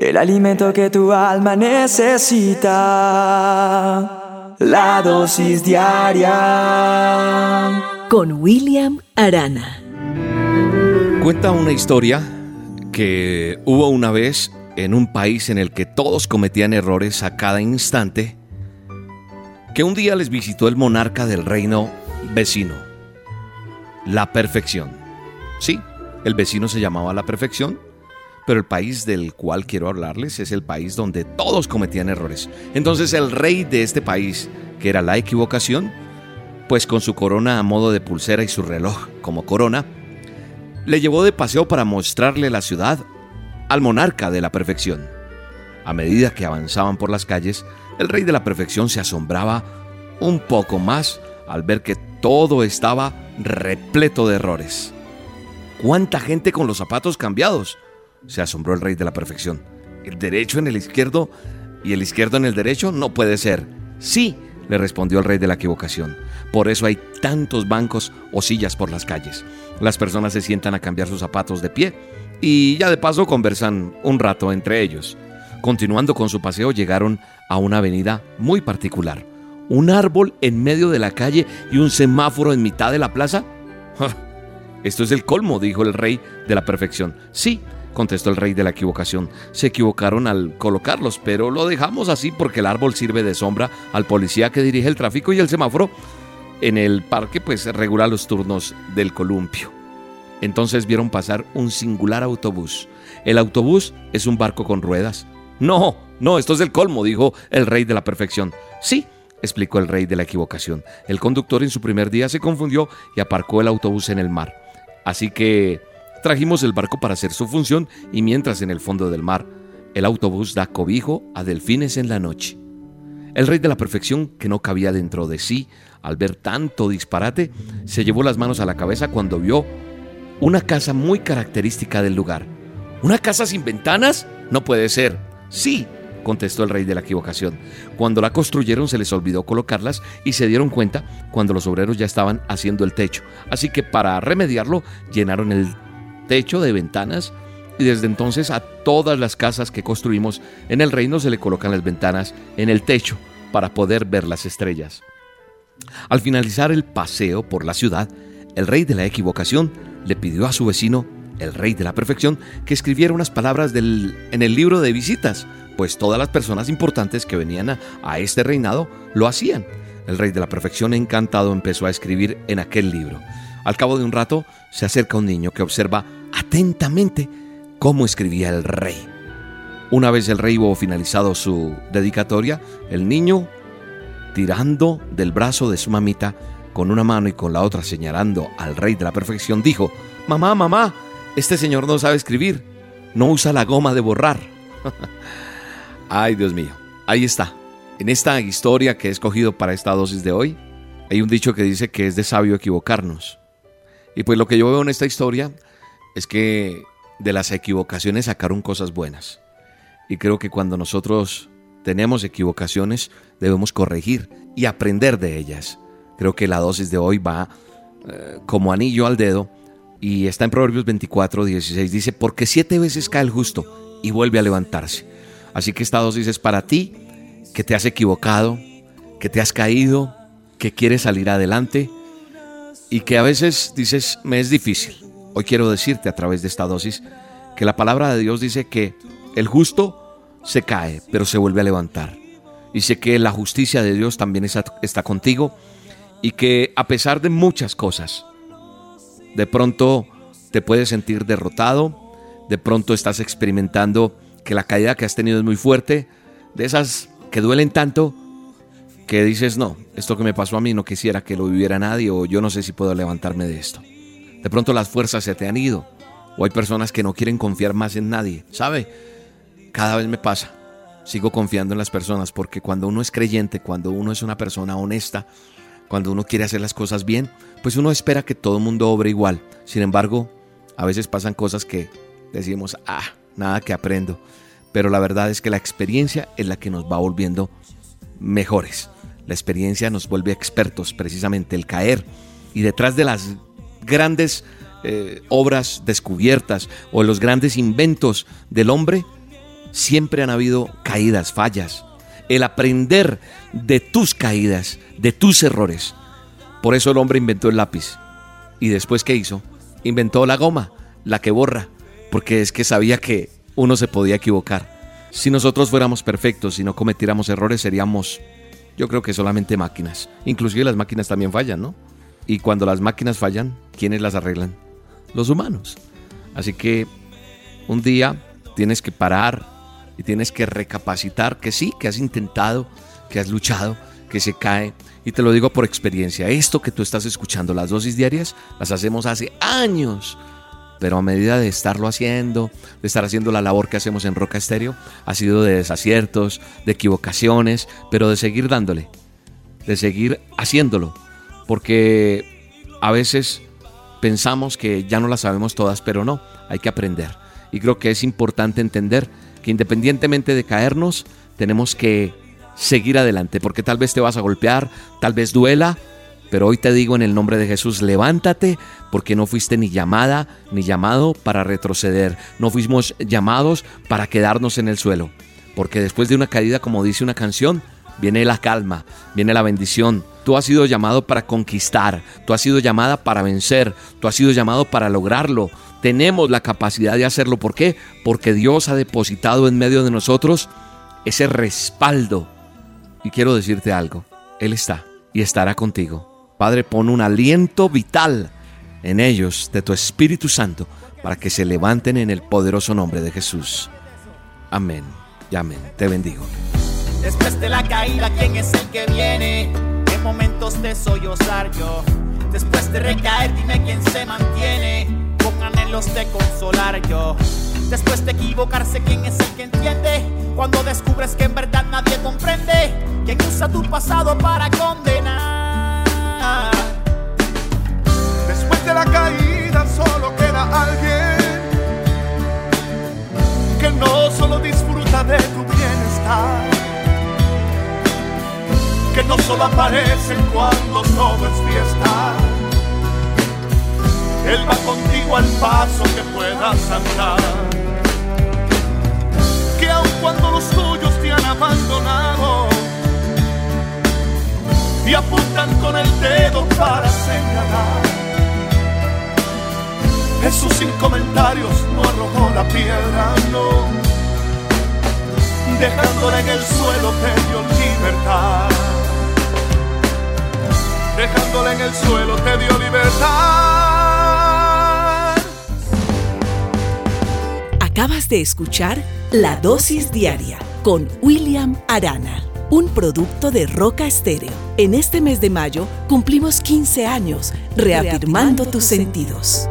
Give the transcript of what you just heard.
el alimento que tu alma necesita, la dosis diaria. Con William Arana. Cuenta una historia que hubo una vez en un país en el que todos cometían errores a cada instante, que un día les visitó el monarca del reino vecino, la perfección. Sí, el vecino se llamaba la perfección pero el país del cual quiero hablarles es el país donde todos cometían errores. Entonces el rey de este país, que era la equivocación, pues con su corona a modo de pulsera y su reloj como corona, le llevó de paseo para mostrarle la ciudad al monarca de la perfección. A medida que avanzaban por las calles, el rey de la perfección se asombraba un poco más al ver que todo estaba repleto de errores. ¿Cuánta gente con los zapatos cambiados? Se asombró el rey de la perfección. ¿El derecho en el izquierdo y el izquierdo en el derecho? No puede ser. Sí, le respondió el rey de la equivocación. Por eso hay tantos bancos o sillas por las calles. Las personas se sientan a cambiar sus zapatos de pie y ya de paso conversan un rato entre ellos. Continuando con su paseo llegaron a una avenida muy particular. Un árbol en medio de la calle y un semáforo en mitad de la plaza. Esto es el colmo, dijo el rey de la perfección. Sí, contestó el rey de la equivocación. Se equivocaron al colocarlos, pero lo dejamos así porque el árbol sirve de sombra al policía que dirige el tráfico y el semáforo en el parque pues regula los turnos del columpio. Entonces vieron pasar un singular autobús. El autobús es un barco con ruedas. No, no, esto es el colmo, dijo el rey de la perfección. Sí, explicó el rey de la equivocación. El conductor en su primer día se confundió y aparcó el autobús en el mar. Así que Trajimos el barco para hacer su función y mientras en el fondo del mar el autobús da cobijo a delfines en la noche. El rey de la perfección, que no cabía dentro de sí al ver tanto disparate, se llevó las manos a la cabeza cuando vio una casa muy característica del lugar. ¿Una casa sin ventanas? No puede ser. Sí, contestó el rey de la equivocación. Cuando la construyeron se les olvidó colocarlas y se dieron cuenta cuando los obreros ya estaban haciendo el techo. Así que para remediarlo llenaron el techo de ventanas y desde entonces a todas las casas que construimos en el reino se le colocan las ventanas en el techo para poder ver las estrellas. Al finalizar el paseo por la ciudad, el rey de la equivocación le pidió a su vecino, el rey de la perfección, que escribiera unas palabras en el libro de visitas, pues todas las personas importantes que venían a, a este reinado lo hacían. El rey de la perfección encantado empezó a escribir en aquel libro. Al cabo de un rato se acerca un niño que observa atentamente cómo escribía el rey. Una vez el rey hubo finalizado su dedicatoria, el niño, tirando del brazo de su mamita, con una mano y con la otra señalando al rey de la perfección, dijo, Mamá, mamá, este señor no sabe escribir, no usa la goma de borrar. Ay, Dios mío, ahí está. En esta historia que he escogido para esta dosis de hoy, hay un dicho que dice que es de sabio equivocarnos. Y pues lo que yo veo en esta historia es que de las equivocaciones sacaron cosas buenas. Y creo que cuando nosotros tenemos equivocaciones debemos corregir y aprender de ellas. Creo que la dosis de hoy va eh, como anillo al dedo y está en Proverbios 24, 16. Dice, porque siete veces cae el justo y vuelve a levantarse. Así que esta dosis es para ti, que te has equivocado, que te has caído, que quieres salir adelante y que a veces dices, me es difícil. Hoy quiero decirte a través de esta dosis que la palabra de Dios dice que el justo se cae, pero se vuelve a levantar. Dice que la justicia de Dios también está, contigo y que a pesar de muchas cosas, de pronto te puedes sentir derrotado, de pronto estás experimentando que la caída que has tenido es muy fuerte, de esas que duelen tanto, que dices, no, esto que me pasó a mí no quisiera que lo viviera nadie o yo no sé si puedo levantarme de esto. De pronto las fuerzas se te han ido. O hay personas que no quieren confiar más en nadie. ¿Sabe? Cada vez me pasa. Sigo confiando en las personas porque cuando uno es creyente, cuando uno es una persona honesta, cuando uno quiere hacer las cosas bien, pues uno espera que todo el mundo obre igual. Sin embargo, a veces pasan cosas que decimos, ah, nada que aprendo. Pero la verdad es que la experiencia es la que nos va volviendo mejores. La experiencia nos vuelve expertos, precisamente el caer. Y detrás de las grandes eh, obras descubiertas o los grandes inventos del hombre, siempre han habido caídas, fallas. El aprender de tus caídas, de tus errores. Por eso el hombre inventó el lápiz. ¿Y después qué hizo? Inventó la goma, la que borra, porque es que sabía que uno se podía equivocar. Si nosotros fuéramos perfectos y no cometiéramos errores, seríamos, yo creo que solamente máquinas. Inclusive las máquinas también fallan, ¿no? Y cuando las máquinas fallan, ¿quiénes las arreglan? Los humanos. Así que un día tienes que parar y tienes que recapacitar que sí, que has intentado, que has luchado, que se cae. Y te lo digo por experiencia, esto que tú estás escuchando, las dosis diarias, las hacemos hace años pero a medida de estarlo haciendo, de estar haciendo la labor que hacemos en Roca Estéreo, ha sido de desaciertos, de equivocaciones, pero de seguir dándole, de seguir haciéndolo, porque a veces pensamos que ya no las sabemos todas, pero no, hay que aprender. Y creo que es importante entender que independientemente de caernos, tenemos que seguir adelante, porque tal vez te vas a golpear, tal vez duela, pero hoy te digo en el nombre de Jesús, levántate porque no fuiste ni llamada ni llamado para retroceder. No fuimos llamados para quedarnos en el suelo. Porque después de una caída, como dice una canción, viene la calma, viene la bendición. Tú has sido llamado para conquistar, tú has sido llamada para vencer, tú has sido llamado para lograrlo. Tenemos la capacidad de hacerlo. ¿Por qué? Porque Dios ha depositado en medio de nosotros ese respaldo. Y quiero decirte algo, Él está y estará contigo. Padre, pon un aliento vital en ellos de tu Espíritu Santo para que se levanten en el poderoso nombre de Jesús. Amén y amén. Te bendigo. Después de la caída, ¿quién es el que viene? En momentos de sollozar yo. Después de recaer, dime quién se mantiene. Con anhelos de consolar yo. Después de equivocarse, ¿quién es el que entiende? Cuando descubres que en verdad nadie comprende. ¿Quién usa tu pasado para condenar? Después de la caída solo queda alguien que no solo disfruta de tu bienestar, solo aparece cuando todo es fiesta. Él va contigo al paso que puedas andar. Que aun cuando los tuyos te han abandonado, y apuntan con el dedo para señalar. Jesús sin comentarios no arrojó la piedra, no. Dejándola en el suelo te dio libertad. Dejándola en el suelo te dio libertad. Acabas de escuchar La Dosis Diaria con William Arana un producto de Roca Estéreo. En este mes de mayo cumplimos 15 años reafirmando, tus sentidos.